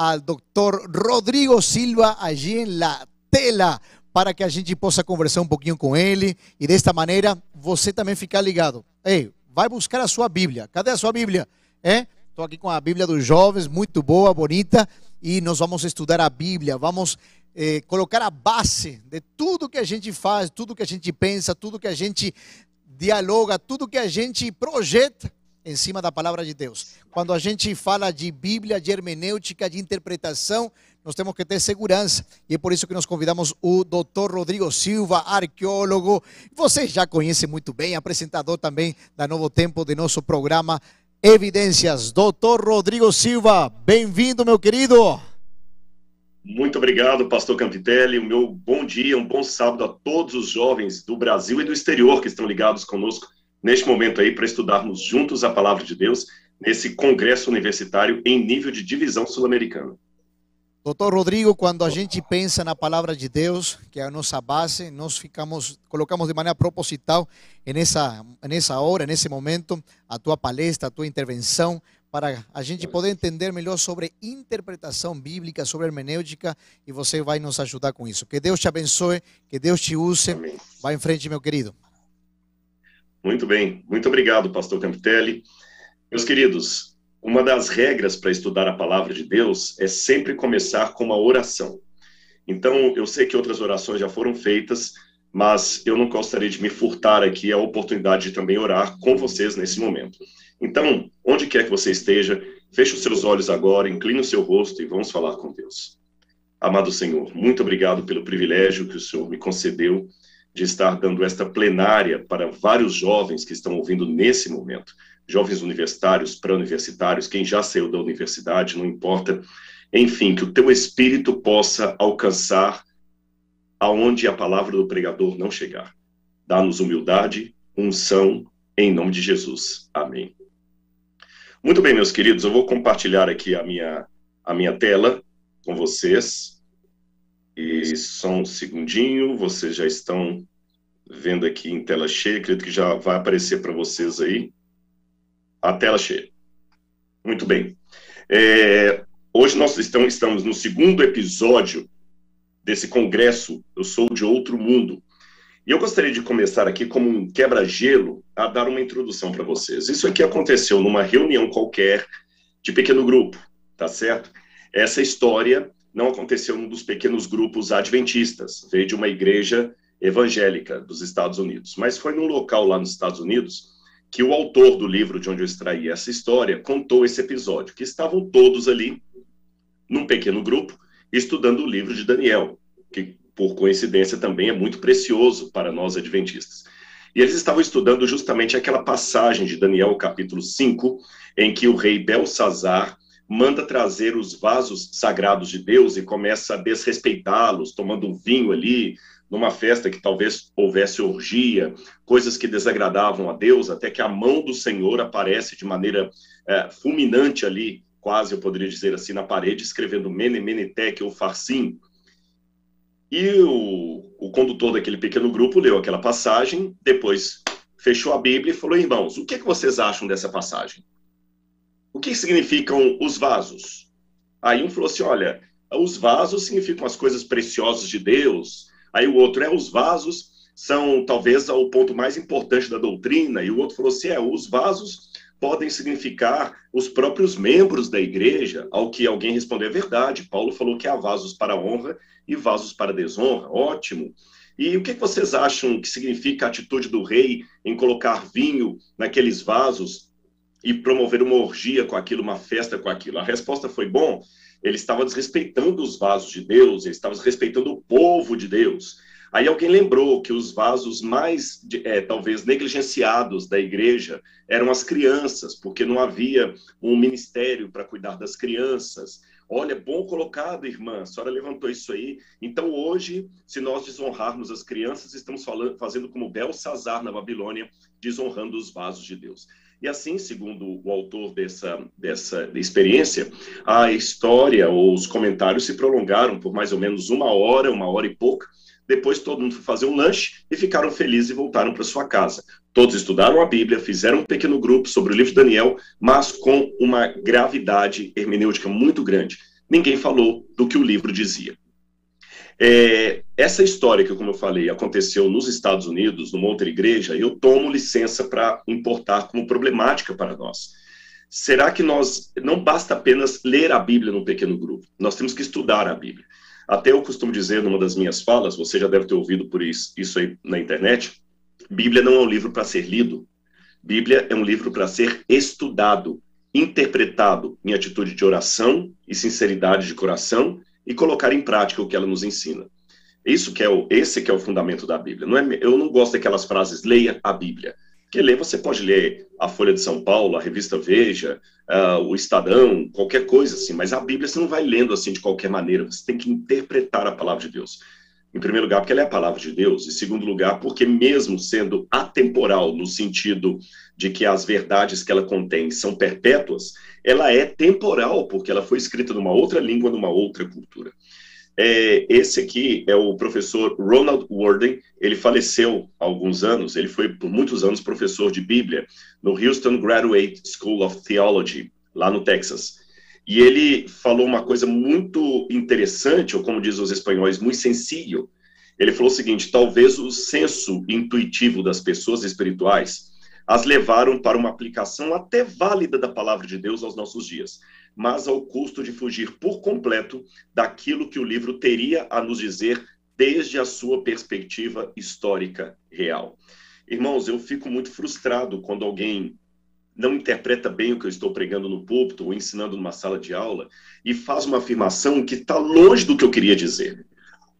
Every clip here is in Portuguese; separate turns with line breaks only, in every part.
al doctor Rodrigo Silva allí en la tela para que a gente possa conversar um pouquinho com ele e desta maneira você também ficar ligado. Ei, vai buscar a sua Bíblia. Cadê a sua Bíblia? É? Estou aqui com a Bíblia dos jovens, muito boa, bonita, e nós vamos estudar a Bíblia, vamos eh, colocar a base de tudo que a gente faz, tudo que a gente pensa, tudo que a gente dialoga, tudo que a gente projeta em cima da palavra de Deus. Quando a gente fala de Bíblia, de hermenêutica, de interpretação, nós temos que ter segurança. E é por isso que nós convidamos o doutor Rodrigo Silva, arqueólogo. Vocês já conhecem muito bem, apresentador também da Novo Tempo, de nosso programa Evidências. Doutor Rodrigo Silva, bem-vindo, meu querido.
Muito obrigado, pastor Campitelli. O meu bom dia, um bom sábado a todos os jovens do Brasil e do exterior que estão ligados conosco neste momento aí para estudarmos juntos a palavra de Deus nesse congresso universitário em nível de divisão sul-americana.
Doutor Rodrigo, quando a gente pensa na palavra de Deus, que é a nossa base, nós ficamos, colocamos de maneira proposital nessa, nessa hora, nesse momento, a tua palestra, a tua intervenção, para a gente poder entender melhor sobre interpretação bíblica, sobre hermenêutica, e você vai nos ajudar com isso. Que Deus te abençoe, que Deus te use. Amém. Vai em frente, meu querido.
Muito bem, muito obrigado, pastor Campitelli. Meus queridos, uma das regras para estudar a palavra de Deus é sempre começar com uma oração. Então, eu sei que outras orações já foram feitas, mas eu não gostaria de me furtar aqui a oportunidade de também orar com vocês nesse momento. Então, onde quer que você esteja, feche os seus olhos agora, incline o seu rosto e vamos falar com Deus. Amado Senhor, muito obrigado pelo privilégio que o Senhor me concedeu de estar dando esta plenária para vários jovens que estão ouvindo nesse momento. Jovens universitários, pré-universitários, quem já saiu da universidade, não importa. Enfim, que o teu espírito possa alcançar aonde a palavra do pregador não chegar. Dá-nos humildade, unção, em nome de Jesus. Amém. Muito bem, meus queridos, eu vou compartilhar aqui a minha, a minha tela com vocês. E só um segundinho, vocês já estão vendo aqui em tela cheia, acredito que já vai aparecer para vocês aí a tela cheia. Muito bem. É, hoje nós estamos, estamos no segundo episódio desse congresso Eu Sou de Outro Mundo. E eu gostaria de começar aqui como um quebra-gelo a dar uma introdução para vocês. Isso aqui aconteceu numa reunião qualquer de pequeno grupo, tá certo? Essa história não aconteceu num dos pequenos grupos adventistas, veio de uma igreja evangélica dos Estados Unidos, mas foi num local lá nos Estados Unidos que o autor do livro de onde eu extraí essa história contou esse episódio, que estavam todos ali num pequeno grupo estudando o livro de Daniel, que por coincidência também é muito precioso para nós adventistas. E eles estavam estudando justamente aquela passagem de Daniel, capítulo 5, em que o rei Belsazar manda trazer os vasos sagrados de Deus e começa a desrespeitá-los, tomando um vinho ali, numa festa que talvez houvesse orgia, coisas que desagradavam a Deus, até que a mão do Senhor aparece de maneira é, fulminante ali, quase eu poderia dizer assim, na parede, escrevendo Mene, Menetec ou Farsim. E o, o condutor daquele pequeno grupo leu aquela passagem, depois fechou a Bíblia e falou, irmãos, o que, é que vocês acham dessa passagem? o que significam os vasos? Aí um falou assim: olha, os vasos significam as coisas preciosas de Deus. Aí o outro é os vasos são talvez o ponto mais importante da doutrina. E o outro falou assim: é, os vasos podem significar os próprios membros da igreja, ao que alguém respondeu é verdade. Paulo falou que há vasos para honra e vasos para desonra. Ótimo. E o que vocês acham que significa a atitude do rei em colocar vinho naqueles vasos e promover uma orgia com aquilo, uma festa com aquilo? A resposta foi bom. Ele estava desrespeitando os vasos de Deus, ele estava desrespeitando o povo de Deus. Aí alguém lembrou que os vasos mais, é, talvez, negligenciados da igreja eram as crianças, porque não havia um ministério para cuidar das crianças. Olha, bom colocado, irmã, a senhora levantou isso aí. Então, hoje, se nós desonrarmos as crianças, estamos falando, fazendo como Belsazar na Babilônia, desonrando os vasos de Deus. E assim, segundo o autor dessa, dessa experiência, a história ou os comentários se prolongaram por mais ou menos uma hora, uma hora e pouca. Depois todo mundo foi fazer um lanche e ficaram felizes e voltaram para sua casa. Todos estudaram a Bíblia, fizeram um pequeno grupo sobre o livro de Daniel, mas com uma gravidade hermenêutica muito grande. ninguém falou do que o livro dizia. É, essa história que, como eu falei, aconteceu nos Estados Unidos, numa outra igreja, eu tomo licença para importar como problemática para nós. Será que nós não basta apenas ler a Bíblia num pequeno grupo? Nós temos que estudar a Bíblia. Até eu costumo dizer numa das minhas falas, você já deve ter ouvido por isso, isso aí na internet, Bíblia não é um livro para ser lido. Bíblia é um livro para ser estudado, interpretado em atitude de oração e sinceridade de coração e colocar em prática o que ela nos ensina. Isso que é o, esse que é o fundamento da Bíblia. Não é, eu não gosto daquelas frases, leia a Bíblia. Porque ler, você pode ler a Folha de São Paulo, a revista Veja, uh, o Estadão, qualquer coisa assim, mas a Bíblia você não vai lendo assim de qualquer maneira, você tem que interpretar a palavra de Deus. Em primeiro lugar, porque ela é a palavra de Deus. Em segundo lugar, porque mesmo sendo atemporal, no sentido de que as verdades que ela contém são perpétuas, ela é temporal, porque ela foi escrita numa outra língua, numa outra cultura. É, esse aqui é o professor Ronald Warden. Ele faleceu há alguns anos. Ele foi por muitos anos professor de Bíblia no Houston Graduate School of Theology, lá no Texas. E ele falou uma coisa muito interessante, ou como diz os espanhóis, muito sencillo. Ele falou o seguinte: talvez o senso intuitivo das pessoas espirituais as levaram para uma aplicação até válida da palavra de Deus aos nossos dias mas ao custo de fugir por completo daquilo que o livro teria a nos dizer desde a sua perspectiva histórica real. Irmãos, eu fico muito frustrado quando alguém não interpreta bem o que eu estou pregando no púlpito ou ensinando numa sala de aula e faz uma afirmação que está longe do que eu queria dizer.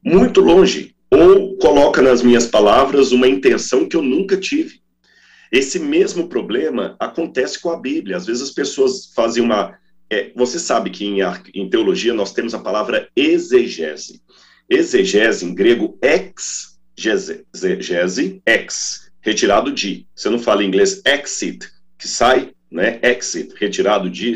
Muito longe. Ou coloca nas minhas palavras uma intenção que eu nunca tive. Esse mesmo problema acontece com a Bíblia. Às vezes as pessoas fazem uma é, você sabe que em, em, teologia nós temos a palavra exegese. Exegese, em grego, exegese, ex, retirado de. Você não fala em inglês exit, que sai, né? Exit, retirado de.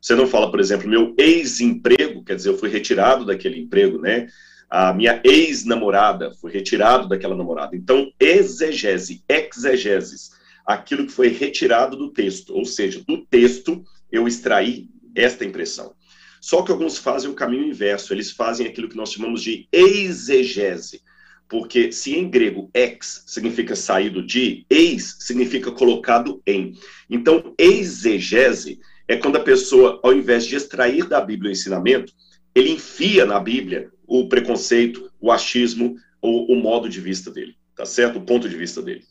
Você não fala, por exemplo, meu ex-emprego, quer dizer, eu fui retirado daquele emprego, né? A minha ex-namorada foi retirado daquela namorada. Então, exegese, exegeses, aquilo que foi retirado do texto, ou seja, do texto eu extraí esta impressão. Só que alguns fazem o caminho inverso, eles fazem aquilo que nós chamamos de exegese. Porque se em grego ex significa saído de, eis significa colocado em. Então, exegese é quando a pessoa, ao invés de extrair da Bíblia o ensinamento, ele enfia na Bíblia o preconceito, o achismo, ou o modo de vista dele, tá certo? O ponto de vista dele.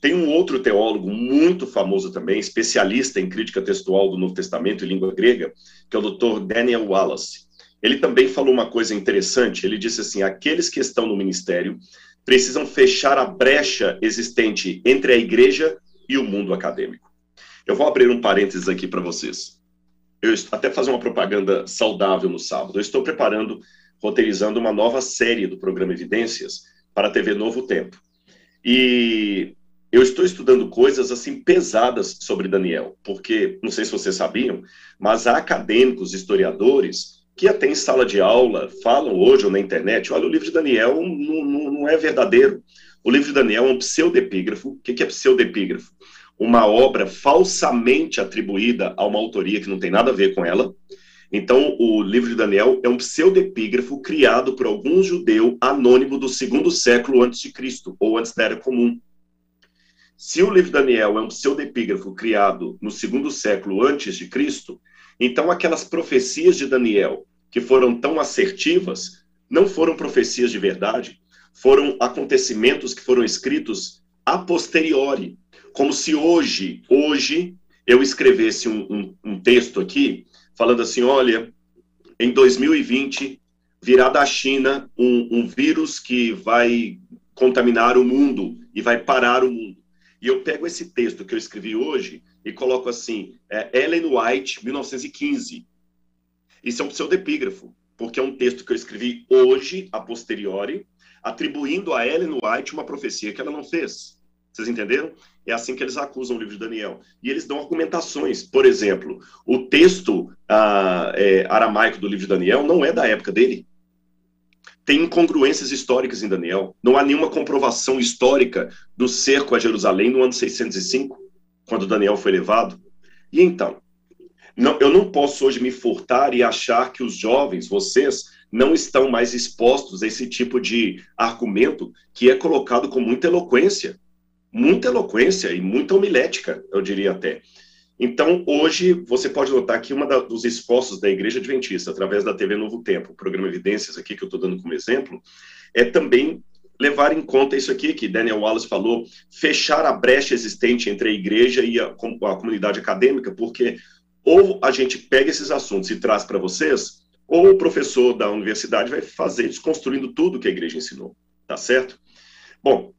Tem um outro teólogo muito famoso também, especialista em crítica textual do Novo Testamento e língua grega, que é o Dr. Daniel Wallace. Ele também falou uma coisa interessante. Ele disse assim: aqueles que estão no ministério precisam fechar a brecha existente entre a igreja e o mundo acadêmico. Eu vou abrir um parênteses aqui para vocês. Eu até fazer uma propaganda saudável no sábado. Eu estou preparando, roteirizando uma nova série do programa Evidências para a TV Novo Tempo. E eu estou estudando coisas assim pesadas sobre Daniel, porque não sei se vocês sabiam, mas há acadêmicos, historiadores que até em sala de aula falam hoje ou na internet, olha, o livro de Daniel não, não, não é verdadeiro. O livro de Daniel é um pseudepígrafo. O que é pseudepígrafo? Uma obra falsamente atribuída a uma autoria que não tem nada a ver com ela. Então, o livro de Daniel é um pseudepígrafo criado por algum judeu anônimo do segundo século antes de Cristo, ou antes da Era Comum. Se o livro de Daniel é um pseudepígrafo criado no segundo século antes de Cristo, então aquelas profecias de Daniel que foram tão assertivas não foram profecias de verdade, foram acontecimentos que foram escritos a posteriori, como se hoje, hoje eu escrevesse um, um, um texto aqui falando assim, olha, em 2020 virá da China um, um vírus que vai contaminar o mundo e vai parar o mundo. E eu pego esse texto que eu escrevi hoje e coloco assim, é, Ellen White, 1915. Isso é um pseudepígrafo, porque é um texto que eu escrevi hoje, a posteriori, atribuindo a Ellen White uma profecia que ela não fez. Vocês entenderam? É assim que eles acusam o livro de Daniel. E eles dão argumentações. Por exemplo, o texto ah, é, aramaico do livro de Daniel não é da época dele tem incongruências históricas em Daniel. Não há nenhuma comprovação histórica do cerco a Jerusalém no ano 605, quando Daniel foi levado. E então, não, eu não posso hoje me furtar e achar que os jovens, vocês, não estão mais expostos a esse tipo de argumento que é colocado com muita eloquência. Muita eloquência e muita homilética, eu diria até. Então, hoje, você pode notar que um dos esforços da Igreja Adventista, através da TV Novo Tempo, o programa Evidências aqui, que eu estou dando como exemplo, é também levar em conta isso aqui que Daniel Wallace falou, fechar a brecha existente entre a igreja e a, a comunidade acadêmica, porque ou a gente pega esses assuntos e traz para vocês, ou o professor da universidade vai fazer desconstruindo tudo que a igreja ensinou, tá certo? Bom,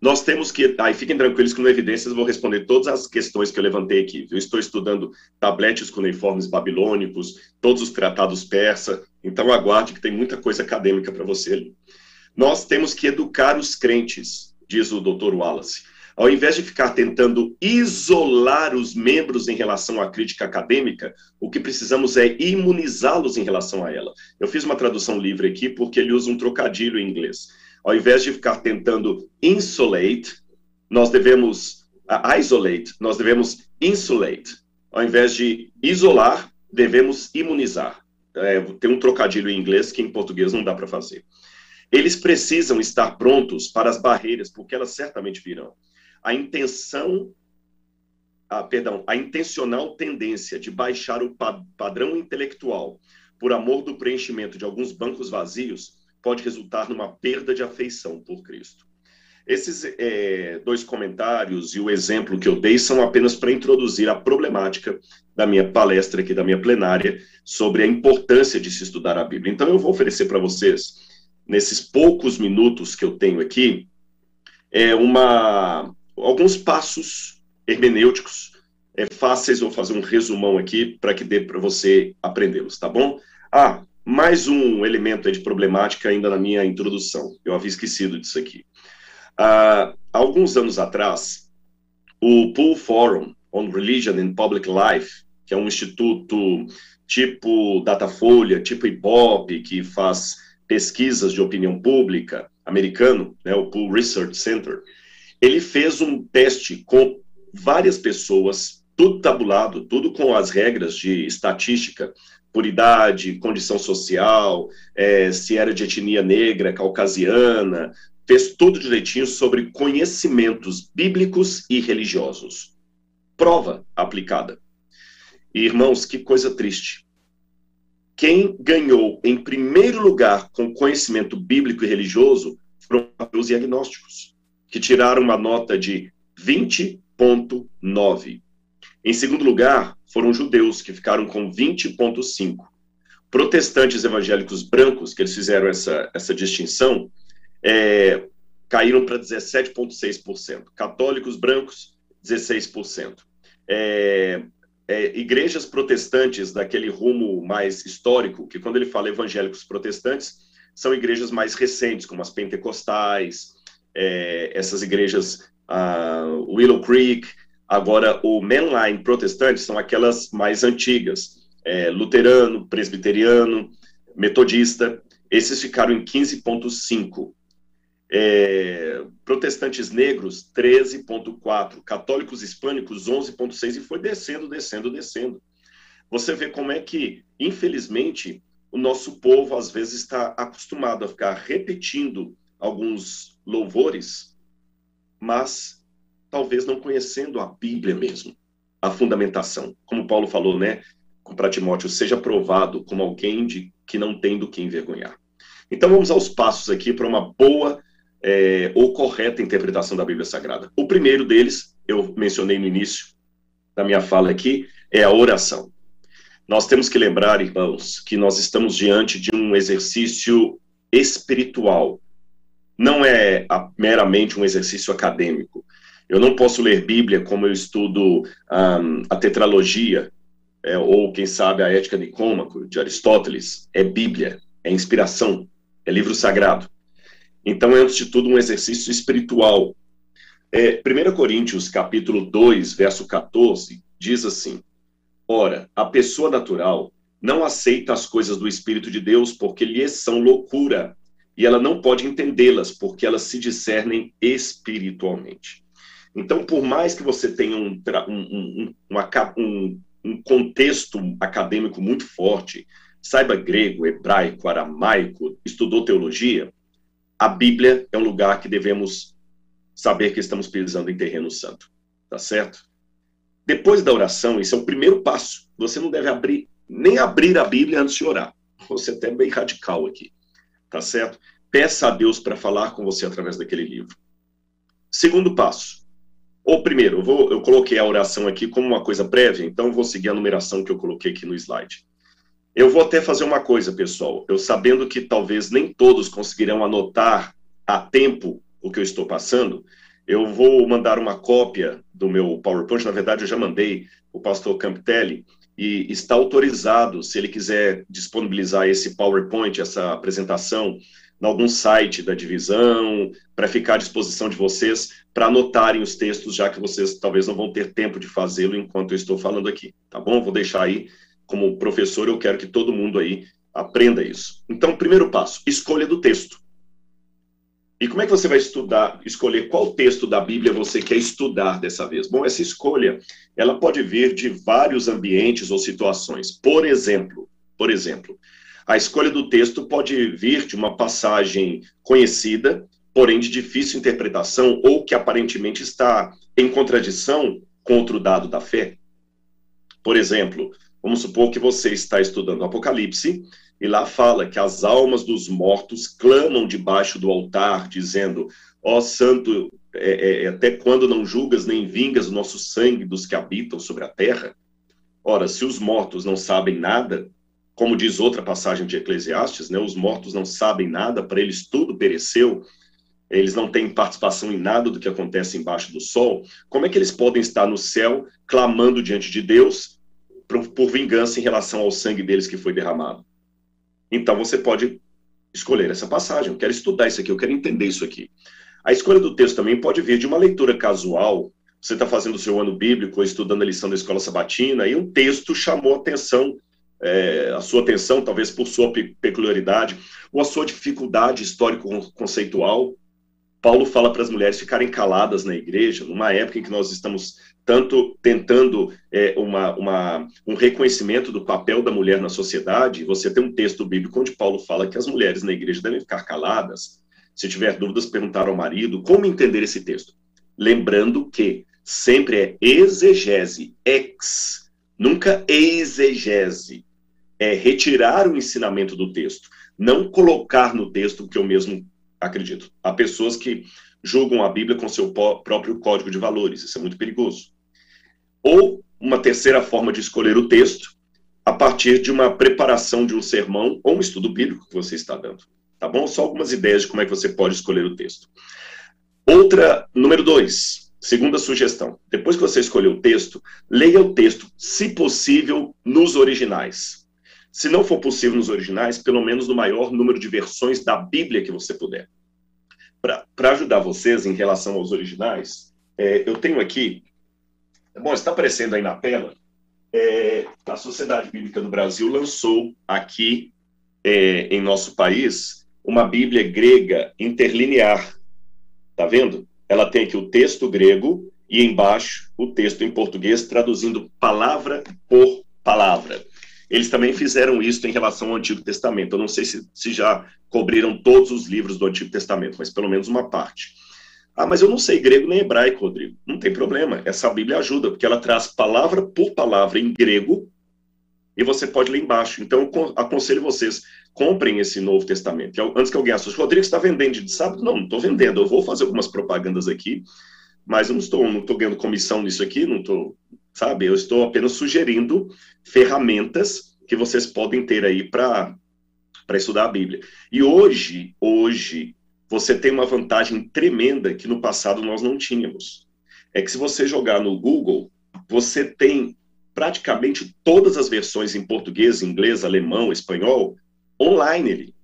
nós temos que, aí fiquem tranquilos que no Evidências vou responder todas as questões que eu levantei aqui. Eu estou estudando tabletes cuneiformes babilônicos, todos os tratados persa, então aguarde que tem muita coisa acadêmica para você ali. Nós temos que educar os crentes, diz o Dr. Wallace. Ao invés de ficar tentando isolar os membros em relação à crítica acadêmica, o que precisamos é imunizá-los em relação a ela. Eu fiz uma tradução livre aqui porque ele usa um trocadilho em inglês. Ao invés de ficar tentando insulate, nós devemos uh, isolate, nós devemos insulate. Ao invés de isolar, devemos imunizar. É, tem um trocadilho em inglês que em português não dá para fazer. Eles precisam estar prontos para as barreiras, porque elas certamente virão. A intenção, a, perdão, a intencional tendência de baixar o pa padrão intelectual por amor do preenchimento de alguns bancos vazios pode resultar numa perda de afeição por Cristo. Esses é, dois comentários e o exemplo que eu dei são apenas para introduzir a problemática da minha palestra aqui, da minha plenária, sobre a importância de se estudar a Bíblia. Então, eu vou oferecer para vocês nesses poucos minutos que eu tenho aqui, é uma, alguns passos hermenêuticos é, fáceis. Vou fazer um resumão aqui para que dê para você aprendê-los, tá bom? Ah, mais um elemento de problemática ainda na minha introdução. Eu havia esquecido disso aqui. Ah, alguns anos atrás, o Pool Forum on Religion and Public Life, que é um instituto tipo Datafolha, tipo Ibope, que faz pesquisas de opinião pública americano, né, o Pew Research Center, ele fez um teste com várias pessoas, tudo tabulado, tudo com as regras de estatística, por idade, condição social, é, se era de etnia negra, caucasiana, fez tudo direitinho sobre conhecimentos bíblicos e religiosos. Prova aplicada. E, irmãos, que coisa triste. Quem ganhou em primeiro lugar com conhecimento bíblico e religioso foram os agnósticos, que tiraram uma nota de 20,9. Em segundo lugar, foram judeus, que ficaram com 20,5. Protestantes evangélicos brancos, que eles fizeram essa, essa distinção, é, caíram para 17,6%. Católicos brancos, 16%. É, é, igrejas protestantes daquele rumo mais histórico, que quando ele fala evangélicos protestantes, são igrejas mais recentes, como as pentecostais, é, essas igrejas, uh, Willow Creek, agora o mainline protestante são aquelas mais antigas, é, luterano, presbiteriano, metodista, esses ficaram em 15,5 é, protestantes negros 13,4, católicos hispânicos 11,6 e foi descendo, descendo, descendo. Você vê como é que, infelizmente, o nosso povo às vezes está acostumado a ficar repetindo alguns louvores, mas talvez não conhecendo a Bíblia mesmo, a fundamentação. Como Paulo falou, né, para Timóteo, seja provado como alguém de que não tem do que envergonhar. Então vamos aos passos aqui para uma boa é, ou correta interpretação da Bíblia Sagrada. O primeiro deles, eu mencionei no início da minha fala aqui, é a oração. Nós temos que lembrar, irmãos, que nós estamos diante de um exercício espiritual. Não é meramente um exercício acadêmico. Eu não posso ler Bíblia como eu estudo um, a tetralogia, é, ou quem sabe a Ética Nicômaco, de Aristóteles. É Bíblia, é inspiração, é livro sagrado. Então, é, antes de tudo, um exercício espiritual. É, 1 Coríntios, capítulo 2, verso 14, diz assim, Ora, a pessoa natural não aceita as coisas do Espírito de Deus porque lhes são loucura, e ela não pode entendê-las porque elas se discernem espiritualmente. Então, por mais que você tenha um, um, um, um contexto acadêmico muito forte, saiba grego, hebraico, aramaico, estudou teologia, a Bíblia é um lugar que devemos saber que estamos pisando em terreno santo. Tá certo? Depois da oração, esse é o primeiro passo. Você não deve abrir, nem abrir a Bíblia antes de orar. Você é até bem radical aqui. Tá certo? Peça a Deus para falar com você através daquele livro. Segundo passo. Ou primeiro, eu, vou, eu coloquei a oração aqui como uma coisa prévia, então vou seguir a numeração que eu coloquei aqui no slide. Eu vou até fazer uma coisa, pessoal. Eu sabendo que talvez nem todos conseguirão anotar a tempo o que eu estou passando, eu vou mandar uma cópia do meu PowerPoint. Na verdade, eu já mandei o pastor Campitelli e está autorizado, se ele quiser disponibilizar esse PowerPoint, essa apresentação, em algum site da divisão, para ficar à disposição de vocês, para anotarem os textos, já que vocês talvez não vão ter tempo de fazê-lo enquanto eu estou falando aqui, tá bom? Vou deixar aí, como professor, eu quero que todo mundo aí aprenda isso. Então, primeiro passo, escolha do texto. E como é que você vai estudar, escolher qual texto da Bíblia você quer estudar dessa vez? Bom, essa escolha, ela pode vir de vários ambientes ou situações. Por exemplo, por exemplo, a escolha do texto pode vir de uma passagem conhecida, porém de difícil interpretação ou que aparentemente está em contradição com outro dado da fé. Por exemplo, vamos supor que você está estudando Apocalipse e lá fala que as almas dos mortos clamam debaixo do altar, dizendo: Ó oh, Santo, é, é, é, até quando não julgas nem vingas o nosso sangue dos que habitam sobre a terra? Ora, se os mortos não sabem nada, como diz outra passagem de Eclesiastes, né, os mortos não sabem nada, para eles tudo pereceu, eles não têm participação em nada do que acontece embaixo do sol, como é que eles podem estar no céu clamando diante de Deus por, por vingança em relação ao sangue deles que foi derramado? Então você pode escolher essa passagem. Eu quero estudar isso aqui, eu quero entender isso aqui. A escolha do texto também pode vir de uma leitura casual. Você está fazendo o seu ano bíblico, estudando a lição da escola sabatina, e um texto chamou a atenção, é, a sua atenção, talvez por sua peculiaridade, ou a sua dificuldade histórico-conceitual. Paulo fala para as mulheres ficarem caladas na igreja, numa época em que nós estamos tanto tentando é, uma, uma, um reconhecimento do papel da mulher na sociedade. Você tem um texto bíblico onde Paulo fala que as mulheres na igreja devem ficar caladas. Se tiver dúvidas, perguntar ao marido como entender esse texto. Lembrando que sempre é exegese, ex, nunca exegese. É retirar o ensinamento do texto, não colocar no texto o que eu mesmo acredito. Há pessoas que julgam a Bíblia com seu próprio código de valores. Isso é muito perigoso. Ou uma terceira forma de escolher o texto, a partir de uma preparação de um sermão ou um estudo bíblico que você está dando. Tá bom? Só algumas ideias de como é que você pode escolher o texto. Outra, número dois, segunda sugestão. Depois que você escolher o texto, leia o texto, se possível, nos originais. Se não for possível nos originais, pelo menos no maior número de versões da Bíblia que você puder para ajudar vocês em relação aos originais, é, eu tenho aqui. Bom, está aparecendo aí na tela. É, a Sociedade Bíblica do Brasil lançou aqui é, em nosso país uma Bíblia grega interlinear. Tá vendo? Ela tem aqui o texto grego e embaixo o texto em português, traduzindo palavra por palavra. Eles também fizeram isso em relação ao Antigo Testamento. Eu não sei se, se já cobriram todos os livros do Antigo Testamento, mas pelo menos uma parte. Ah, mas eu não sei grego nem hebraico, Rodrigo. Não tem problema. Essa Bíblia ajuda, porque ela traz palavra por palavra em grego e você pode ler embaixo. Então, eu aconselho vocês, comprem esse Novo Testamento. Antes que alguém assuste, Rodrigo, está vendendo de sábado? Não, não estou vendendo. Eu vou fazer algumas propagandas aqui, mas eu não estou, não estou ganhando comissão nisso aqui, não estou sabe? Eu estou apenas sugerindo ferramentas que vocês podem ter aí para estudar a Bíblia. E hoje, hoje, você tem uma vantagem tremenda que no passado nós não tínhamos. É que se você jogar no Google, você tem praticamente todas as versões em português, inglês, alemão, espanhol, online ali.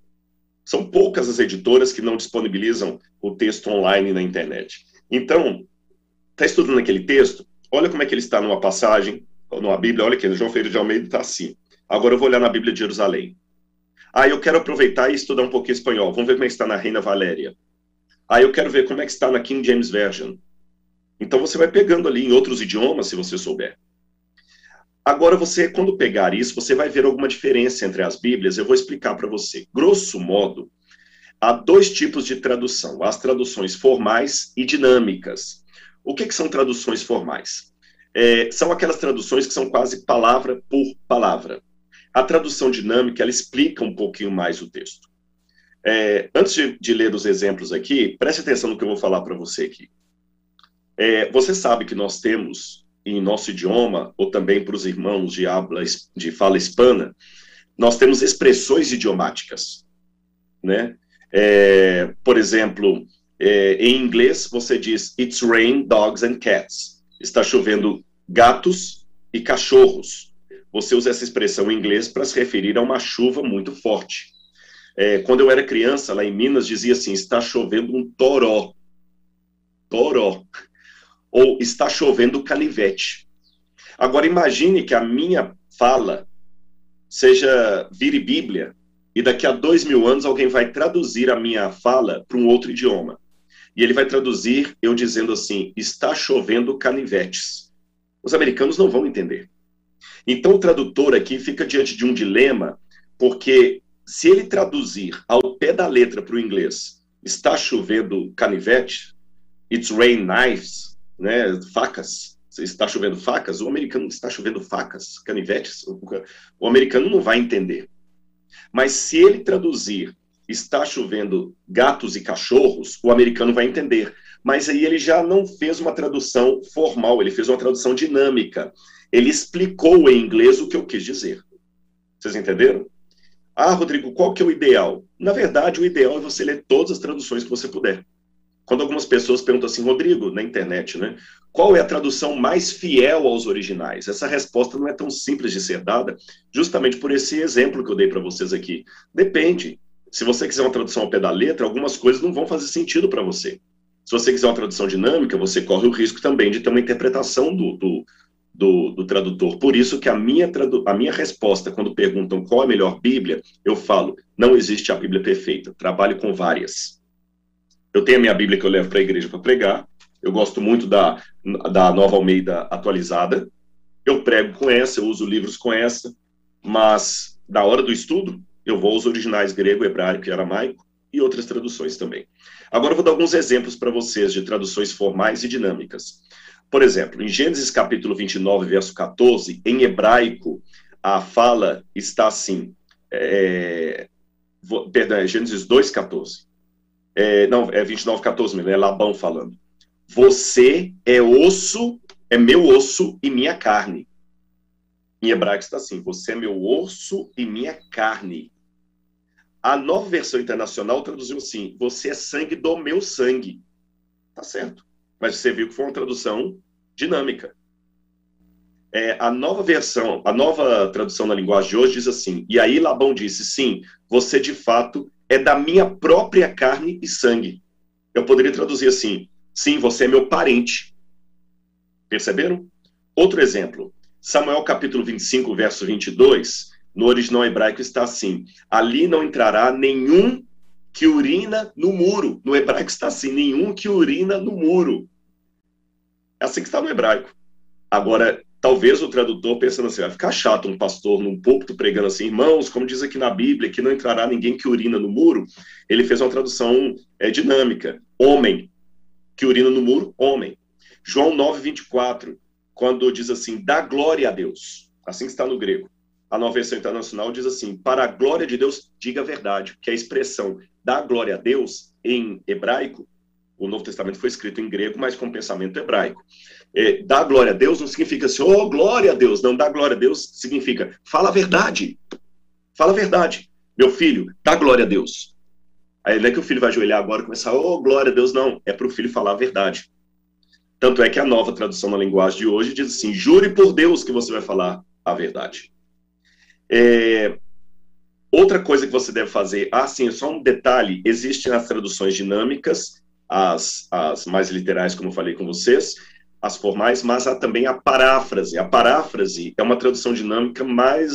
São poucas as editoras que não disponibilizam o texto online na internet. Então, está estudando aquele texto, Olha como é que ele está numa passagem, numa Bíblia, olha aqui, no João Ferreira de Almeida está assim. Agora eu vou olhar na Bíblia de Jerusalém. Ah, eu quero aproveitar e estudar um pouquinho espanhol. Vamos ver como é que está na Reina Valéria. Ah, eu quero ver como é que está na King James Version. Então você vai pegando ali em outros idiomas, se você souber. Agora, você, quando pegar isso, você vai ver alguma diferença entre as Bíblias. Eu vou explicar para você. Grosso modo, há dois tipos de tradução: as traduções formais e dinâmicas. O que, que são traduções formais? É, são aquelas traduções que são quase palavra por palavra. A tradução dinâmica, ela explica um pouquinho mais o texto. É, antes de, de, ler os exemplos aqui, preste atenção no que eu vou falar para você aqui. É, você sabe que nós temos em nosso idioma, ou também para os irmãos de, habla, de fala hispana, nós temos expressões idiomáticas, né? É, por exemplo, é, em inglês você diz It's rain, dogs and cats. Está chovendo gatos e cachorros. Você usa essa expressão em inglês para se referir a uma chuva muito forte. É, quando eu era criança, lá em Minas, dizia assim: está chovendo um toró. Toró ou está chovendo canivete. Agora imagine que a minha fala seja vire Bíblia e daqui a dois mil anos alguém vai traduzir a minha fala para um outro idioma. E ele vai traduzir eu dizendo assim: está chovendo canivetes. Os americanos não vão entender. Então o tradutor aqui fica diante de um dilema, porque se ele traduzir ao pé da letra para o inglês, está chovendo canivete, it's rain knives, né, facas. Está chovendo facas? O americano está chovendo facas, canivetes. O americano não vai entender. Mas se ele traduzir está chovendo gatos e cachorros, o americano vai entender. Mas aí ele já não fez uma tradução formal, ele fez uma tradução dinâmica. Ele explicou em inglês o que eu quis dizer. Vocês entenderam? Ah, Rodrigo, qual que é o ideal? Na verdade, o ideal é você ler todas as traduções que você puder. Quando algumas pessoas perguntam assim, Rodrigo, na internet, né? Qual é a tradução mais fiel aos originais? Essa resposta não é tão simples de ser dada, justamente por esse exemplo que eu dei para vocês aqui. Depende. Se você quiser uma tradução ao pé da letra, algumas coisas não vão fazer sentido para você. Se você quiser uma tradução dinâmica, você corre o risco também de ter uma interpretação do, do, do, do tradutor. Por isso que a minha, a minha resposta, quando perguntam qual é a melhor Bíblia, eu falo, não existe a Bíblia perfeita, trabalho com várias. Eu tenho a minha Bíblia que eu levo para a igreja para pregar. Eu gosto muito da, da Nova Almeida atualizada. Eu prego com essa, eu uso livros com essa, mas na hora do estudo, eu vou aos originais grego, hebraico e aramaico e outras traduções também. Agora eu vou dar alguns exemplos para vocês de traduções formais e dinâmicas. Por exemplo, em Gênesis capítulo 29, verso 14, em hebraico, a fala está assim, é, perdão, é Gênesis 2, 14. É, não, é 29, 14 mesmo, é Labão falando. Você é osso, é meu osso e minha carne. Em hebraico está assim: Você é meu osso e minha carne. A nova versão internacional traduziu assim: Você é sangue do meu sangue. Tá certo. Mas você viu que foi uma tradução dinâmica. É, a nova versão, a nova tradução na linguagem de hoje diz assim: E aí Labão disse: Sim, você de fato é da minha própria carne e sangue. Eu poderia traduzir assim: sim, você é meu parente. Perceberam? Outro exemplo. Samuel capítulo 25, verso 22, no original hebraico está assim: ali não entrará nenhum que urina no muro. No hebraico está assim: nenhum que urina no muro. É assim que está no hebraico. Agora, talvez o tradutor pensando assim, vai ficar chato um pastor num púlpito pregando assim, irmãos, como diz aqui na Bíblia, que não entrará ninguém que urina no muro, ele fez uma tradução é, dinâmica, homem, que urina no muro, homem. João 9, 24, quando diz assim, dá glória a Deus, assim que está no grego. A nova versão internacional diz assim, para a glória de Deus, diga a verdade, que é a expressão dá glória a Deus, em hebraico, o Novo Testamento foi escrito em grego, mas com pensamento hebraico. É, dar glória a Deus não significa assim, oh, glória a Deus. Não, dar glória a Deus significa, fala a verdade. Fala a verdade. Meu filho, dá glória a Deus. Aí não é que o filho vai ajoelhar agora e começar, oh, glória a Deus. Não, é para o filho falar a verdade. Tanto é que a nova tradução na linguagem de hoje diz assim, jure por Deus que você vai falar a verdade. É, outra coisa que você deve fazer, ah, sim, só um detalhe, existem as traduções dinâmicas as, as mais literais, como eu falei com vocês, as formais, mas há também a paráfrase. A paráfrase é uma tradução dinâmica mais,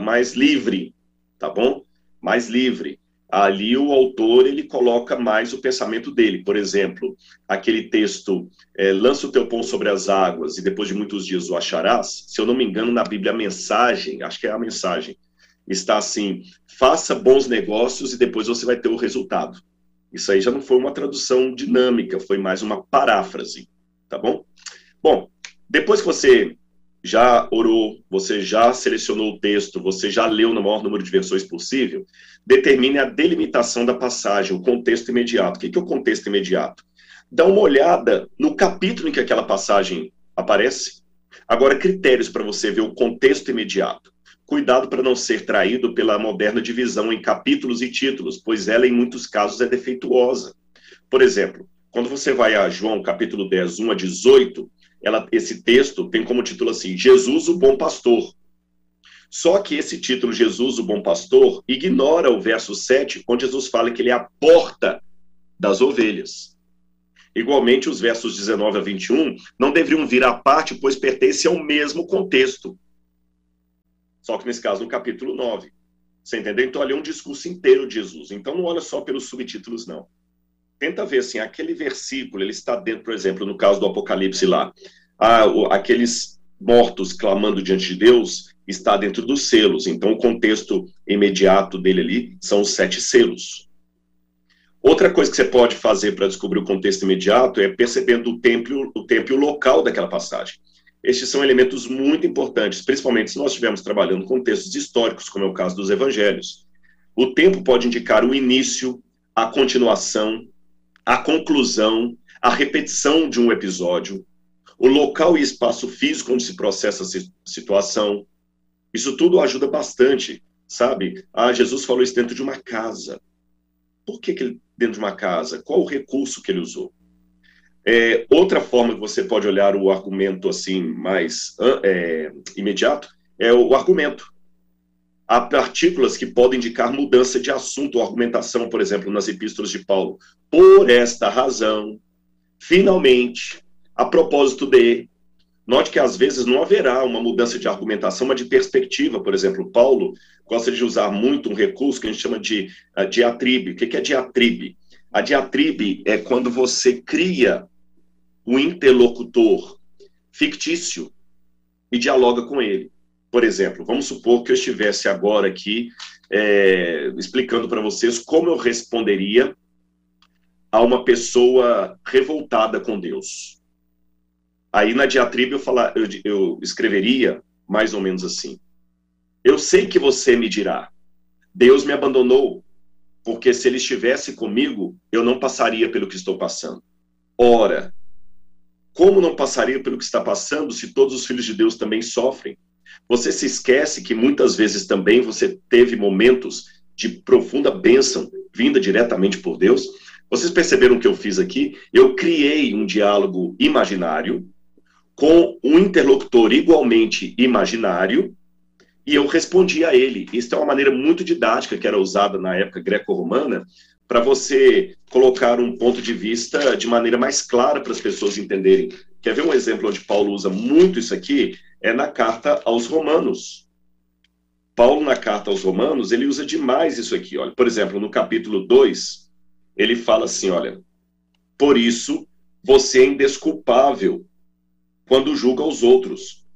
mais livre, tá bom? Mais livre. ali o autor ele coloca mais o pensamento dele. Por exemplo, aquele texto é, lança o teu pão sobre as águas e depois de muitos dias o acharás. Se eu não me engano, na Bíblia a mensagem, acho que é a mensagem, está assim: faça bons negócios e depois você vai ter o resultado. Isso aí já não foi uma tradução dinâmica, foi mais uma paráfrase, tá bom? Bom, depois que você já orou, você já selecionou o texto, você já leu no maior número de versões possível, determine a delimitação da passagem, o contexto imediato. O que é o contexto imediato? Dá uma olhada no capítulo em que aquela passagem aparece. Agora, critérios para você ver o contexto imediato. Cuidado para não ser traído pela moderna divisão em capítulos e títulos, pois ela, em muitos casos, é defeituosa. Por exemplo, quando você vai a João capítulo 10, 1 a 18, ela, esse texto tem como título assim: Jesus, o bom pastor. Só que esse título, Jesus, o bom pastor, ignora o verso 7, onde Jesus fala que ele é a porta das ovelhas. Igualmente, os versos 19 a 21 não deveriam vir à parte, pois pertencem ao mesmo contexto. Só que nesse caso, no capítulo 9. Você entendeu? Então, ali é um discurso inteiro de Jesus. Então, não olha só pelos subtítulos, não tenta ver assim, aquele versículo, ele está dentro, por exemplo, no caso do Apocalipse lá, ah, aqueles mortos clamando diante de Deus está dentro dos selos. Então, o contexto imediato dele ali são os sete selos. Outra coisa que você pode fazer para descobrir o contexto imediato é percebendo o tempo, o tempo e o local daquela passagem. Estes são elementos muito importantes, principalmente se nós estivermos trabalhando com textos históricos, como é o caso dos evangelhos. O tempo pode indicar o início, a continuação, a conclusão, a repetição de um episódio, o local e espaço físico onde se processa a situação. Isso tudo ajuda bastante, sabe? Ah, Jesus falou isso dentro de uma casa. Por que, que ele dentro de uma casa? Qual o recurso que ele usou? É, outra forma que você pode olhar o argumento assim mais é, imediato é o argumento há partículas que podem indicar mudança de assunto ou argumentação, por exemplo, nas epístolas de Paulo. Por esta razão, finalmente, a propósito de. Note que às vezes não haverá uma mudança de argumentação, mas de perspectiva. Por exemplo, Paulo gosta de usar muito um recurso que a gente chama de uh, diatribe. O que é diatribe? A diatribe é quando você cria um interlocutor fictício e dialoga com ele. Por exemplo, vamos supor que eu estivesse agora aqui é, explicando para vocês como eu responderia a uma pessoa revoltada com Deus. Aí na diatriba eu, falar, eu, eu escreveria mais ou menos assim: Eu sei que você me dirá, Deus me abandonou, porque se ele estivesse comigo, eu não passaria pelo que estou passando. Ora, como não passaria pelo que está passando se todos os filhos de Deus também sofrem? Você se esquece que muitas vezes também você teve momentos de profunda bênção vinda diretamente por Deus. Vocês perceberam o que eu fiz aqui? Eu criei um diálogo imaginário com um interlocutor igualmente imaginário e eu respondi a ele. Isso é uma maneira muito didática que era usada na época greco-romana para você colocar um ponto de vista de maneira mais clara para as pessoas entenderem. Quer ver um exemplo onde Paulo usa muito isso aqui? é na carta aos Romanos. Paulo, na carta aos Romanos, ele usa demais isso aqui. Olha, por exemplo, no capítulo 2, ele fala assim: olha, por isso você é indesculpável quando julga os outros,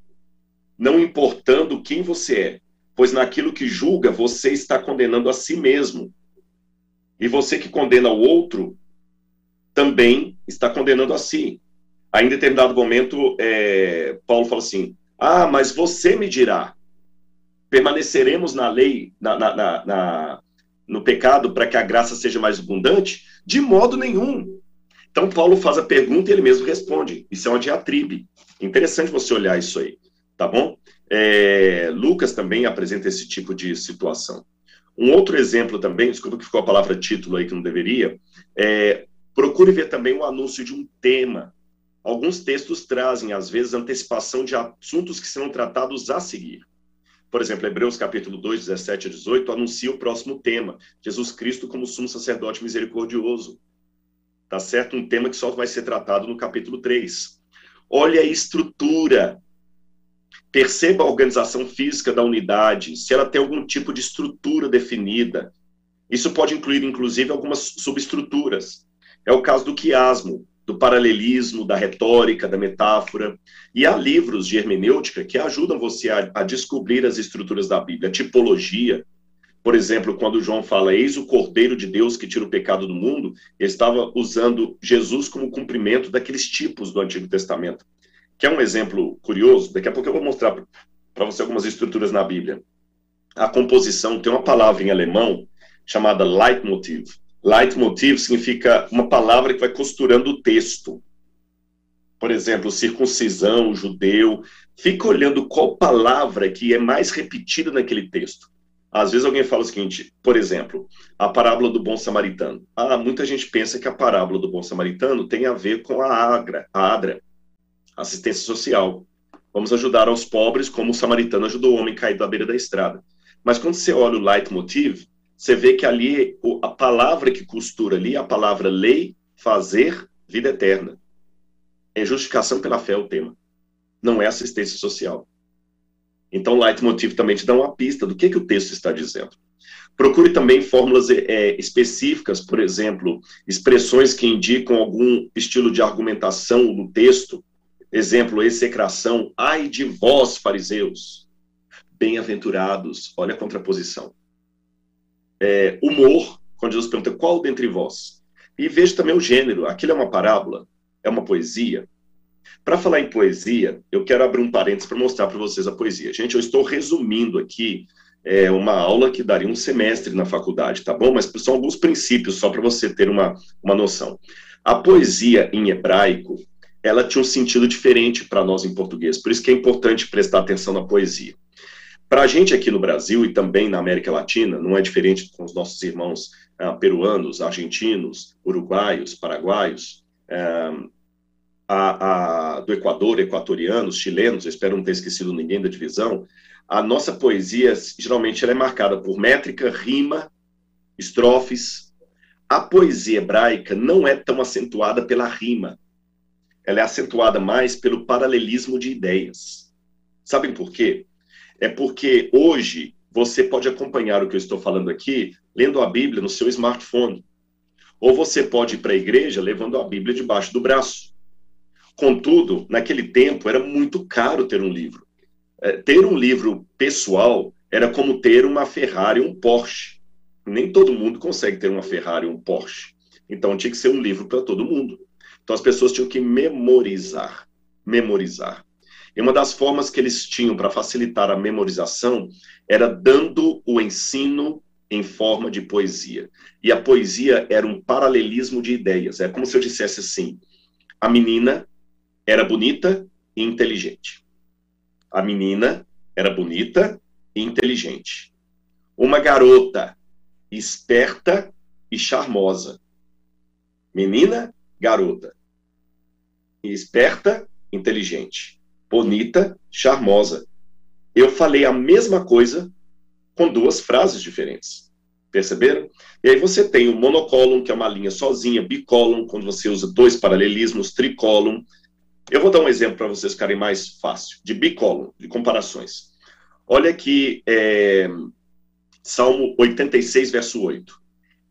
não importando quem você é, pois naquilo que julga você está condenando a si mesmo. E você que condena o outro também está condenando a si. Aí, em determinado momento, é, Paulo fala assim: ah, mas você me dirá: permaneceremos na lei, na, na, na, na no pecado, para que a graça seja mais abundante? De modo nenhum. Então, Paulo faz a pergunta e ele mesmo responde. Isso é uma diatribe. Interessante você olhar isso aí, tá bom? É, Lucas também apresenta esse tipo de situação. Um outro exemplo também, desculpa que ficou a palavra título aí que não deveria, é, procure ver também o anúncio de um tema Alguns textos trazem, às vezes, antecipação de assuntos que serão tratados a seguir. Por exemplo, Hebreus capítulo 2, 17 a 18, anuncia o próximo tema, Jesus Cristo como sumo sacerdote misericordioso. Tá certo? Um tema que só vai ser tratado no capítulo 3. Olha a estrutura. Perceba a organização física da unidade, se ela tem algum tipo de estrutura definida. Isso pode incluir, inclusive, algumas subestruturas. É o caso do quiasmo, do paralelismo, da retórica, da metáfora. E há livros de hermenêutica que ajudam você a, a descobrir as estruturas da Bíblia, a tipologia. Por exemplo, quando João fala, eis o Cordeiro de Deus que tira o pecado do mundo, ele estava usando Jesus como cumprimento daqueles tipos do Antigo Testamento. Que é um exemplo curioso, daqui a pouco eu vou mostrar para você algumas estruturas na Bíblia. A composição tem uma palavra em alemão chamada Leitmotiv. Leitmotiv significa uma palavra que vai costurando o texto. Por exemplo, circuncisão, judeu. Fica olhando qual palavra que é mais repetida naquele texto. Às vezes alguém fala o seguinte, por exemplo, a parábola do bom samaritano. Ah, muita gente pensa que a parábola do bom samaritano tem a ver com a AGRA, a ADRA, assistência social. Vamos ajudar aos pobres como o samaritano ajudou o homem caído à beira da estrada. Mas quando você olha o leitmotiv, você vê que ali a palavra que costura ali é a palavra lei, fazer, vida eterna. É justificação pela fé o tema. Não é assistência social. Então, o leitmotiv também te dá uma pista do que, que o texto está dizendo. Procure também fórmulas é, específicas, por exemplo, expressões que indicam algum estilo de argumentação no texto. Exemplo, execração, ai de vós, fariseus. Bem-aventurados, olha a contraposição é, humor, quando Jesus pergunta qual dentre vós. E veja também o gênero. Aquilo é uma parábola? É uma poesia? Para falar em poesia, eu quero abrir um parênteses para mostrar para vocês a poesia. Gente, eu estou resumindo aqui é, uma aula que daria um semestre na faculdade, tá bom? Mas são alguns princípios, só para você ter uma, uma noção. A poesia em hebraico, ela tinha um sentido diferente para nós em português. Por isso que é importante prestar atenção na poesia. Para a gente aqui no Brasil e também na América Latina, não é diferente com os nossos irmãos uh, peruanos, argentinos, uruguaios, paraguaios, uh, a, a, do Equador, equatorianos, chilenos, espero não ter esquecido ninguém da divisão, a nossa poesia, geralmente, ela é marcada por métrica, rima, estrofes. A poesia hebraica não é tão acentuada pela rima. Ela é acentuada mais pelo paralelismo de ideias. Sabem por quê? é porque hoje você pode acompanhar o que eu estou falando aqui lendo a Bíblia no seu smartphone. Ou você pode ir para a igreja levando a Bíblia debaixo do braço. Contudo, naquele tempo era muito caro ter um livro. É, ter um livro pessoal era como ter uma Ferrari ou um Porsche. Nem todo mundo consegue ter uma Ferrari ou um Porsche. Então tinha que ser um livro para todo mundo. Então as pessoas tinham que memorizar. Memorizar. E uma das formas que eles tinham para facilitar a memorização era dando o ensino em forma de poesia. E a poesia era um paralelismo de ideias. É como se eu dissesse assim: a menina era bonita e inteligente. A menina era bonita e inteligente. Uma garota esperta e charmosa. Menina, garota. Esperta, inteligente bonita, charmosa. Eu falei a mesma coisa com duas frases diferentes. Perceberam? E aí você tem o monocólon, que é uma linha sozinha, bicólon, quando você usa dois paralelismos, tricólon. Eu vou dar um exemplo para vocês ficarem mais fácil, de bicólon, de comparações. Olha aqui, é, Salmo 86, verso 8.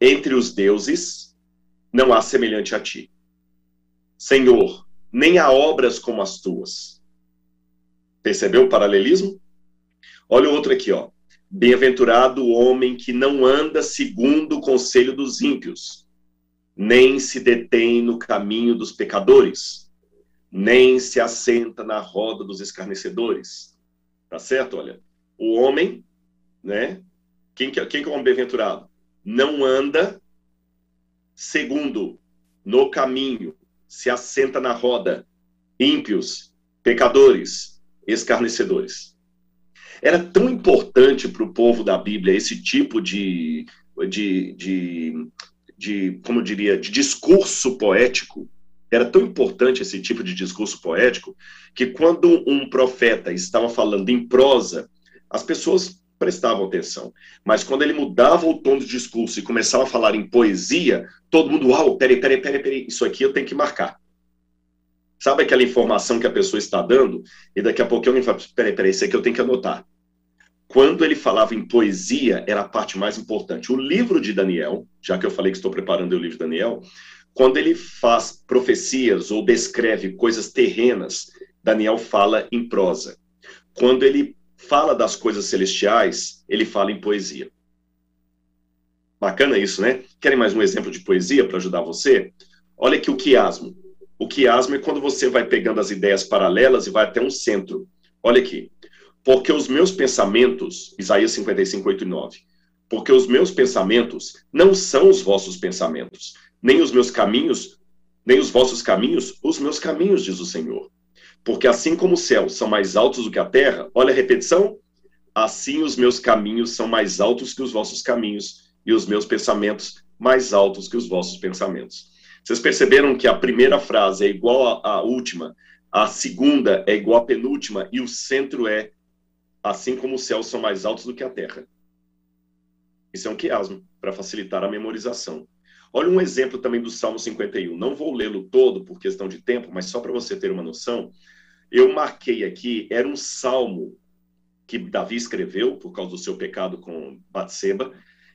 Entre os deuses não há semelhante a ti. Senhor, nem há obras como as tuas. Percebeu o paralelismo? Olha o outro aqui, ó. Bem-aventurado o homem que não anda segundo o conselho dos ímpios, nem se detém no caminho dos pecadores, nem se assenta na roda dos escarnecedores. Tá certo? Olha, o homem, né? Quem que, quem que é o homem bem-aventurado? Não anda segundo no caminho, se assenta na roda, ímpios, pecadores, escarnecedores. Era tão importante para o povo da Bíblia esse tipo de, de, de, de, como eu diria, de discurso poético, era tão importante esse tipo de discurso poético, que quando um profeta estava falando em prosa, as pessoas prestavam atenção. Mas quando ele mudava o tom do discurso e começava a falar em poesia, todo mundo, uau, peraí, peraí, peraí, peraí, isso aqui eu tenho que marcar. Sabe aquela informação que a pessoa está dando? E daqui a pouco alguém fala: peraí, peraí, isso aqui eu tenho que anotar. quando ele falava em poesia, era a parte mais importante. O livro de Daniel, já que eu falei que estou preparando o livro de Daniel, quando ele faz profecias ou descreve coisas terrenas, Daniel fala em prosa. Quando ele fala das coisas celestiais, ele fala em poesia. Bacana isso, né? Querem mais um exemplo de poesia para ajudar você? Olha aqui o quiasmo. O quiasmo é quando você vai pegando as ideias paralelas e vai até um centro. Olha aqui. Porque os meus pensamentos, Isaías 55, 8 e 9. Porque os meus pensamentos não são os vossos pensamentos, nem os meus caminhos, nem os vossos caminhos, os meus caminhos, diz o Senhor. Porque assim como os céus são mais altos do que a terra, olha a repetição, assim os meus caminhos são mais altos que os vossos caminhos, e os meus pensamentos mais altos que os vossos pensamentos. Vocês perceberam que a primeira frase é igual à última, a segunda é igual à penúltima e o centro é assim como os céus são mais altos do que a terra. Isso é um quiasmo para facilitar a memorização. Olha um exemplo também do Salmo 51. Não vou lê-lo todo por questão de tempo, mas só para você ter uma noção. Eu marquei aqui, era um salmo que Davi escreveu por causa do seu pecado com Batseba,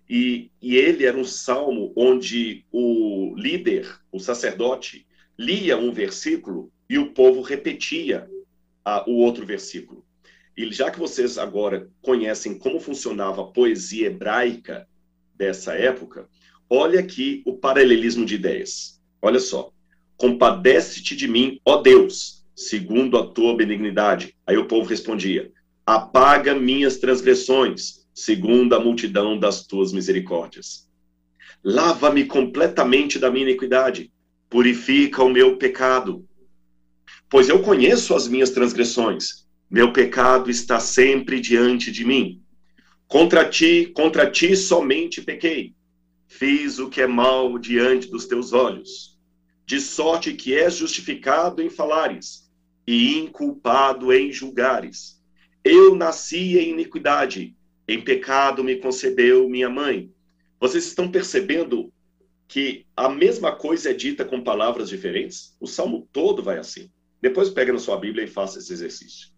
e, e ele era um salmo onde o líder, o sacerdote, lia um versículo e o povo repetia a, o outro versículo. E já que vocês agora conhecem como funcionava a poesia hebraica dessa época, olha aqui o paralelismo de ideias. Olha só. Compadece-te de mim, ó Deus, segundo a tua benignidade. Aí o povo respondia: Apaga minhas transgressões, segundo a multidão das tuas misericórdias. Lava-me completamente da minha iniquidade, purifica o meu pecado. Pois eu conheço as minhas transgressões, meu pecado está sempre diante de mim. Contra ti, contra ti somente pequei. Fiz o que é mal diante dos teus olhos, de sorte que és justificado em falares e inculpado em julgares. Eu nasci em iniquidade, em pecado me concebeu minha mãe. Vocês estão percebendo que a mesma coisa é dita com palavras diferentes? O salmo todo vai assim. Depois pega na sua Bíblia e faça esse exercício.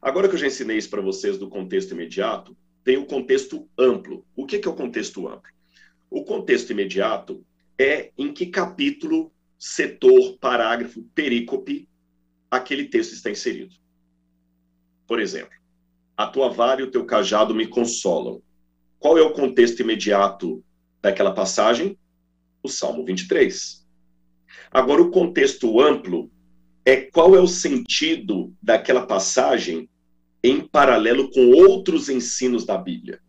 Agora que eu já ensinei isso para vocês do contexto imediato, tem o contexto amplo. O que é o contexto amplo? O contexto imediato é em que capítulo, setor, parágrafo, perícope aquele texto está inserido. Por exemplo, a tua vara e o teu cajado me consolam. Qual é o contexto imediato daquela passagem? O Salmo 23. Agora, o contexto amplo é qual é o sentido daquela passagem em paralelo com outros ensinos da Bíblia.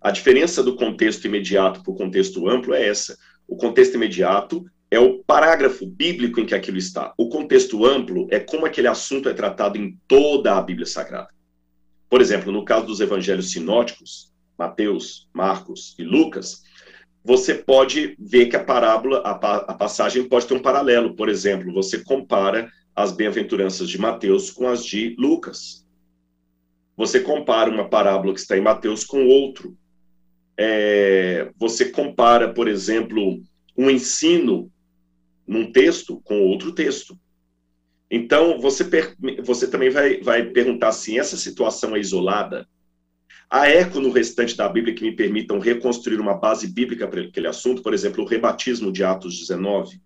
A diferença do contexto imediato para o contexto amplo é essa. O contexto imediato é o parágrafo bíblico em que aquilo está. O contexto amplo é como aquele assunto é tratado em toda a Bíblia Sagrada. Por exemplo, no caso dos evangelhos sinóticos, Mateus, Marcos e Lucas, você pode ver que a parábola, a, a passagem pode ter um paralelo. Por exemplo, você compara as bem-aventuranças de Mateus com as de Lucas. Você compara uma parábola que está em Mateus com outro. É, você compara, por exemplo, um ensino num texto com outro texto. Então, você, você também vai, vai perguntar se essa situação é isolada. Há eco no restante da Bíblia que me permitam reconstruir uma base bíblica para aquele assunto, por exemplo, o rebatismo de Atos 19.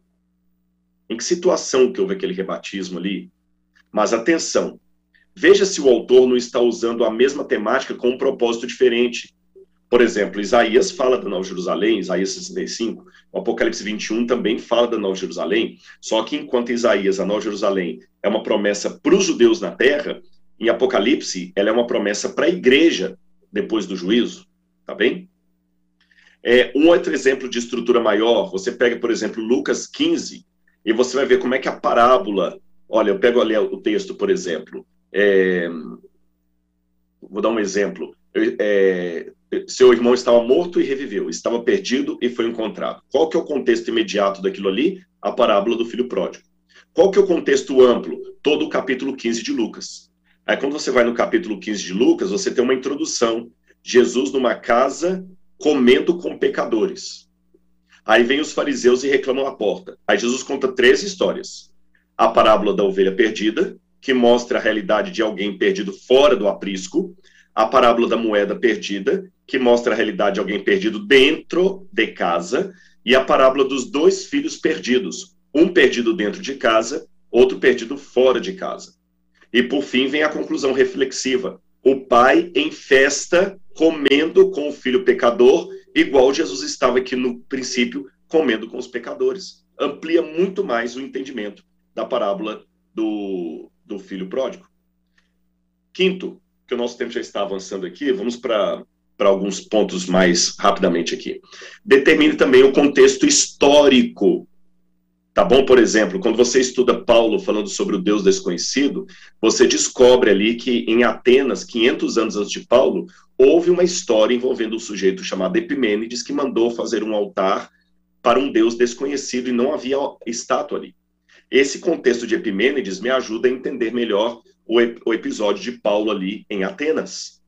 Em que situação que houve aquele rebatismo ali? Mas atenção, veja se o autor não está usando a mesma temática com um propósito diferente. Por exemplo, Isaías fala da Nova Jerusalém, Isaías 65, o Apocalipse 21 também fala da Nova Jerusalém, só que enquanto Isaías, a Nova Jerusalém, é uma promessa para os judeus na terra, em Apocalipse, ela é uma promessa para a igreja depois do juízo, tá bem? É, um outro exemplo de estrutura maior, você pega, por exemplo, Lucas 15, e você vai ver como é que a parábola, olha, eu pego ali o texto, por exemplo, é, vou dar um exemplo, é, seu irmão estava morto e reviveu, estava perdido e foi encontrado. Qual que é o contexto imediato daquilo ali? A parábola do filho pródigo. Qual que é o contexto amplo? Todo o capítulo 15 de Lucas. Aí quando você vai no capítulo 15 de Lucas, você tem uma introdução. Jesus numa casa comendo com pecadores. Aí vem os fariseus e reclamam a porta. Aí Jesus conta três histórias. A parábola da ovelha perdida, que mostra a realidade de alguém perdido fora do aprisco a parábola da moeda perdida, que mostra a realidade de alguém perdido dentro de casa, e a parábola dos dois filhos perdidos, um perdido dentro de casa, outro perdido fora de casa. E por fim vem a conclusão reflexiva: o pai em festa comendo com o filho pecador, igual Jesus estava aqui no princípio comendo com os pecadores. Amplia muito mais o entendimento da parábola do, do filho pródigo. Quinto, que o nosso tempo já está avançando aqui, vamos para para alguns pontos mais rapidamente aqui. Determine também o contexto histórico. Tá bom? Por exemplo, quando você estuda Paulo falando sobre o Deus desconhecido, você descobre ali que em Atenas, 500 anos antes de Paulo, houve uma história envolvendo um sujeito chamado Epimênides que mandou fazer um altar para um Deus desconhecido e não havia estátua ali. Esse contexto de Epimênides me ajuda a entender melhor o, o episódio de Paulo ali em Atenas.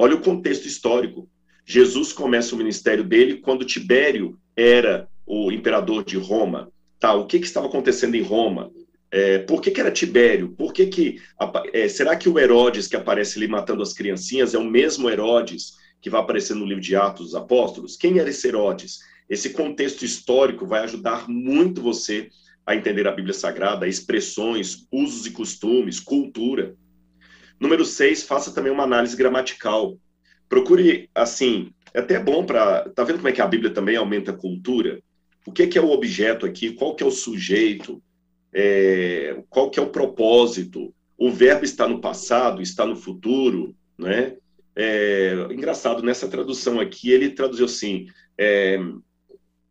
Olha o contexto histórico. Jesus começa o ministério dele quando Tibério era o imperador de Roma. Tá, o que, que estava acontecendo em Roma? É, por que, que, era Tibério? Por que que, é, será que o Herodes que aparece ali matando as criancinhas é o mesmo Herodes que vai aparecer no livro de Atos dos Apóstolos? Quem era esse Herodes? Esse contexto histórico vai ajudar muito você a entender a Bíblia Sagrada, expressões, usos e costumes, cultura. Número seis, faça também uma análise gramatical. Procure, assim, é até bom para. Tá vendo como é que a Bíblia também aumenta a cultura? O que, que é o objeto aqui? Qual que é o sujeito? É, qual que é o propósito? O verbo está no passado, está no futuro, né? É, engraçado, nessa tradução aqui, ele traduziu assim: é,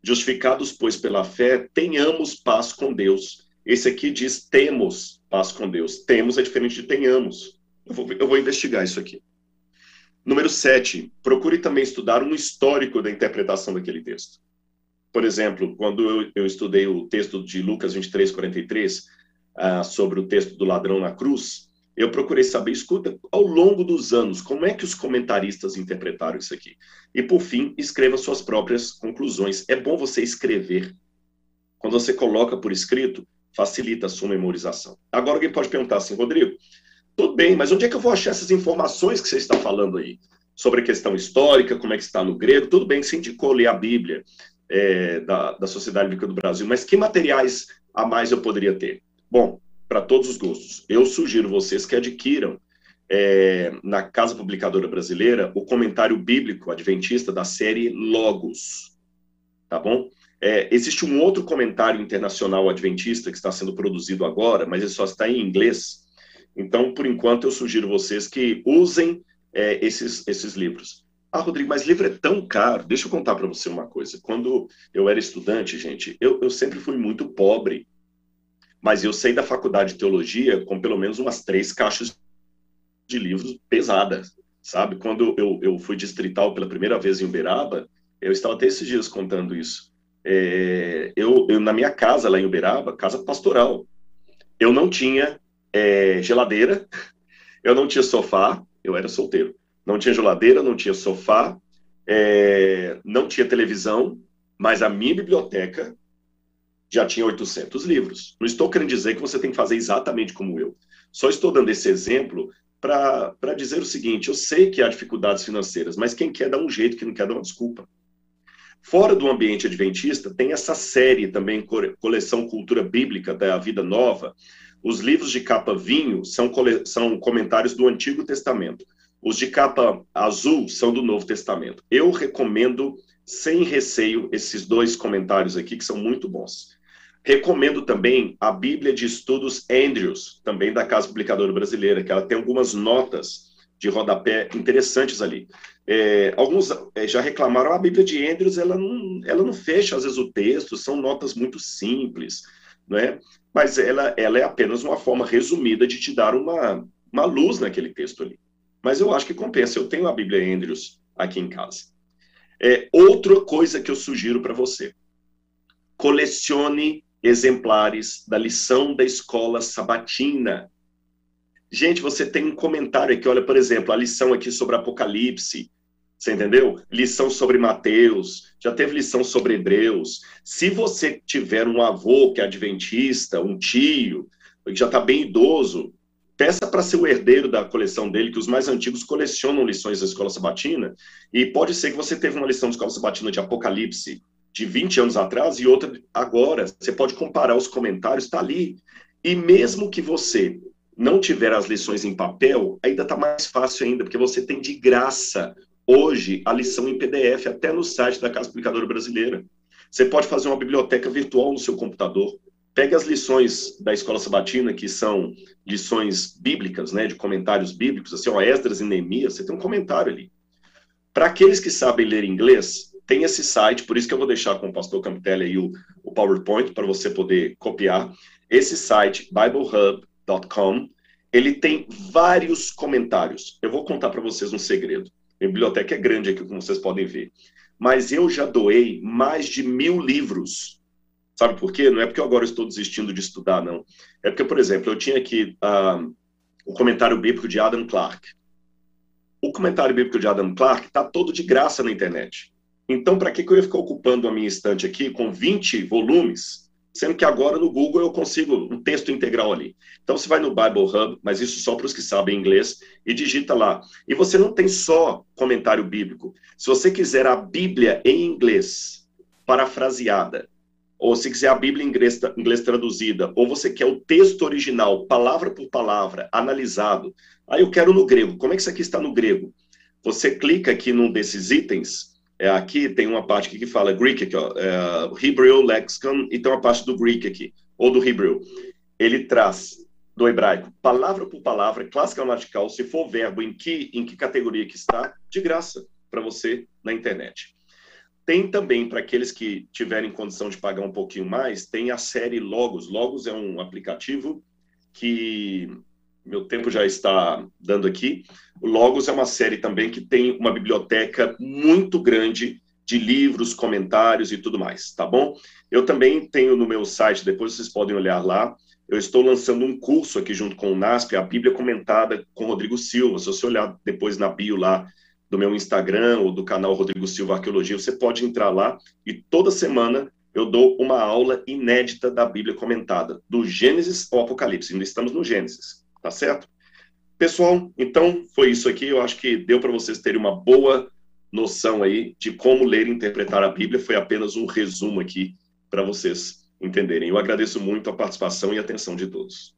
Justificados, pois, pela fé, tenhamos paz com Deus. Esse aqui diz temos paz com Deus. Temos é diferente de tenhamos. Eu vou, eu vou investigar isso aqui. Número 7. Procure também estudar um histórico da interpretação daquele texto. Por exemplo, quando eu, eu estudei o texto de Lucas 23, 43, uh, sobre o texto do ladrão na cruz, eu procurei saber, escuta, ao longo dos anos, como é que os comentaristas interpretaram isso aqui? E, por fim, escreva suas próprias conclusões. É bom você escrever. Quando você coloca por escrito, facilita a sua memorização. Agora, alguém pode perguntar assim, Rodrigo, tudo bem, mas onde é que eu vou achar essas informações que você está falando aí? Sobre a questão histórica, como é que está no grego? Tudo bem você indicou ler a Bíblia é, da, da Sociedade Bíblica do Brasil, mas que materiais a mais eu poderia ter? Bom, para todos os gostos. Eu sugiro vocês que adquiram é, na Casa Publicadora Brasileira o comentário bíblico adventista da série Logos. Tá bom? É, existe um outro comentário internacional adventista que está sendo produzido agora, mas ele só está em inglês. Então, por enquanto, eu sugiro vocês que usem é, esses, esses livros. Ah, Rodrigo, mas livro é tão caro. Deixa eu contar para você uma coisa. Quando eu era estudante, gente, eu, eu sempre fui muito pobre mas eu saí da faculdade de teologia com pelo menos umas três caixas de livros pesadas, sabe? Quando eu, eu fui distrital pela primeira vez em Uberaba, eu estava até esses dias contando isso. É, eu, eu, na minha casa lá em Uberaba, casa pastoral, eu não tinha é, geladeira, eu não tinha sofá, eu era solteiro, não tinha geladeira, não tinha sofá, é, não tinha televisão, mas a minha biblioteca já tinha 800 livros. Não estou querendo dizer que você tem que fazer exatamente como eu. Só estou dando esse exemplo para dizer o seguinte: eu sei que há dificuldades financeiras, mas quem quer dá um jeito, quem não quer dá uma desculpa. Fora do ambiente adventista, tem essa série também, Coleção Cultura Bíblica da Vida Nova. Os livros de capa vinho são, são comentários do Antigo Testamento. Os de capa azul são do Novo Testamento. Eu recomendo sem receio esses dois comentários aqui, que são muito bons. Recomendo também a Bíblia de Estudos Andrews, também da Casa Publicadora Brasileira, que ela tem algumas notas de rodapé interessantes ali. É, alguns é, já reclamaram, ah, a Bíblia de Andrews, ela não, ela não fecha, às vezes, o texto, são notas muito simples, né? Mas ela, ela é apenas uma forma resumida de te dar uma, uma luz naquele texto ali. Mas eu acho que compensa, eu tenho a Bíblia Andrews aqui em casa. É, outra coisa que eu sugiro para você, colecione exemplares da lição da escola sabatina. Gente, você tem um comentário aqui, olha, por exemplo, a lição aqui sobre Apocalipse, você entendeu? Lição sobre Mateus, já teve lição sobre Hebreus. Se você tiver um avô que é adventista, um tio, que já está bem idoso, Peça para ser o herdeiro da coleção dele, que os mais antigos colecionam lições da escola sabatina, e pode ser que você teve uma lição de escola sabatina de Apocalipse de 20 anos atrás e outra agora. Você pode comparar os comentários, está ali. E mesmo que você não tiver as lições em papel, ainda está mais fácil ainda, porque você tem de graça hoje a lição em PDF, até no site da Casa Publicadora Brasileira. Você pode fazer uma biblioteca virtual no seu computador. Pega as lições da Escola Sabatina, que são lições bíblicas, né, de comentários bíblicos, assim, ó, Esdras e Neemias, você tem um comentário ali. Para aqueles que sabem ler inglês, tem esse site, por isso que eu vou deixar com o pastor Campitelli aí o, o PowerPoint para você poder copiar. Esse site, biblehub.com, ele tem vários comentários. Eu vou contar para vocês um segredo. A biblioteca é grande aqui, como vocês podem ver. Mas eu já doei mais de mil livros Sabe por quê? Não é porque eu agora estou desistindo de estudar, não. É porque, por exemplo, eu tinha aqui uh, o comentário bíblico de Adam Clarke. O comentário bíblico de Adam Clarke está todo de graça na internet. Então, para que, que eu ia ficar ocupando a minha estante aqui com 20 volumes, sendo que agora no Google eu consigo um texto integral ali. Então, você vai no Bible Hub, mas isso só para os que sabem inglês, e digita lá. E você não tem só comentário bíblico. Se você quiser a Bíblia em inglês, parafraseada, ou se quiser a Bíblia em inglês, inglês traduzida, ou você quer o texto original, palavra por palavra, analisado, aí eu quero no grego. Como é que isso aqui está no grego? Você clica aqui num desses itens, é, aqui tem uma parte aqui que fala Greek, aqui, ó, é, Hebrew Lexicon, e tem uma parte do Greek aqui, ou do Hebrew. Ele traz do hebraico, palavra por palavra, clássica gramatical, se for verbo, em que, em que categoria que está, de graça para você na internet. Tem também, para aqueles que tiverem condição de pagar um pouquinho mais, tem a série Logos. Logos é um aplicativo que meu tempo já está dando aqui. O Logos é uma série também que tem uma biblioteca muito grande de livros, comentários e tudo mais, tá bom? Eu também tenho no meu site, depois vocês podem olhar lá, eu estou lançando um curso aqui junto com o NASP, a Bíblia Comentada com Rodrigo Silva. Se você olhar depois na bio lá, do meu Instagram ou do canal Rodrigo Silva Arqueologia, você pode entrar lá e toda semana eu dou uma aula inédita da Bíblia comentada, do Gênesis ao Apocalipse. Ainda estamos no Gênesis, tá certo? Pessoal, então foi isso aqui. Eu acho que deu para vocês terem uma boa noção aí de como ler e interpretar a Bíblia. Foi apenas um resumo aqui para vocês entenderem. Eu agradeço muito a participação e atenção de todos.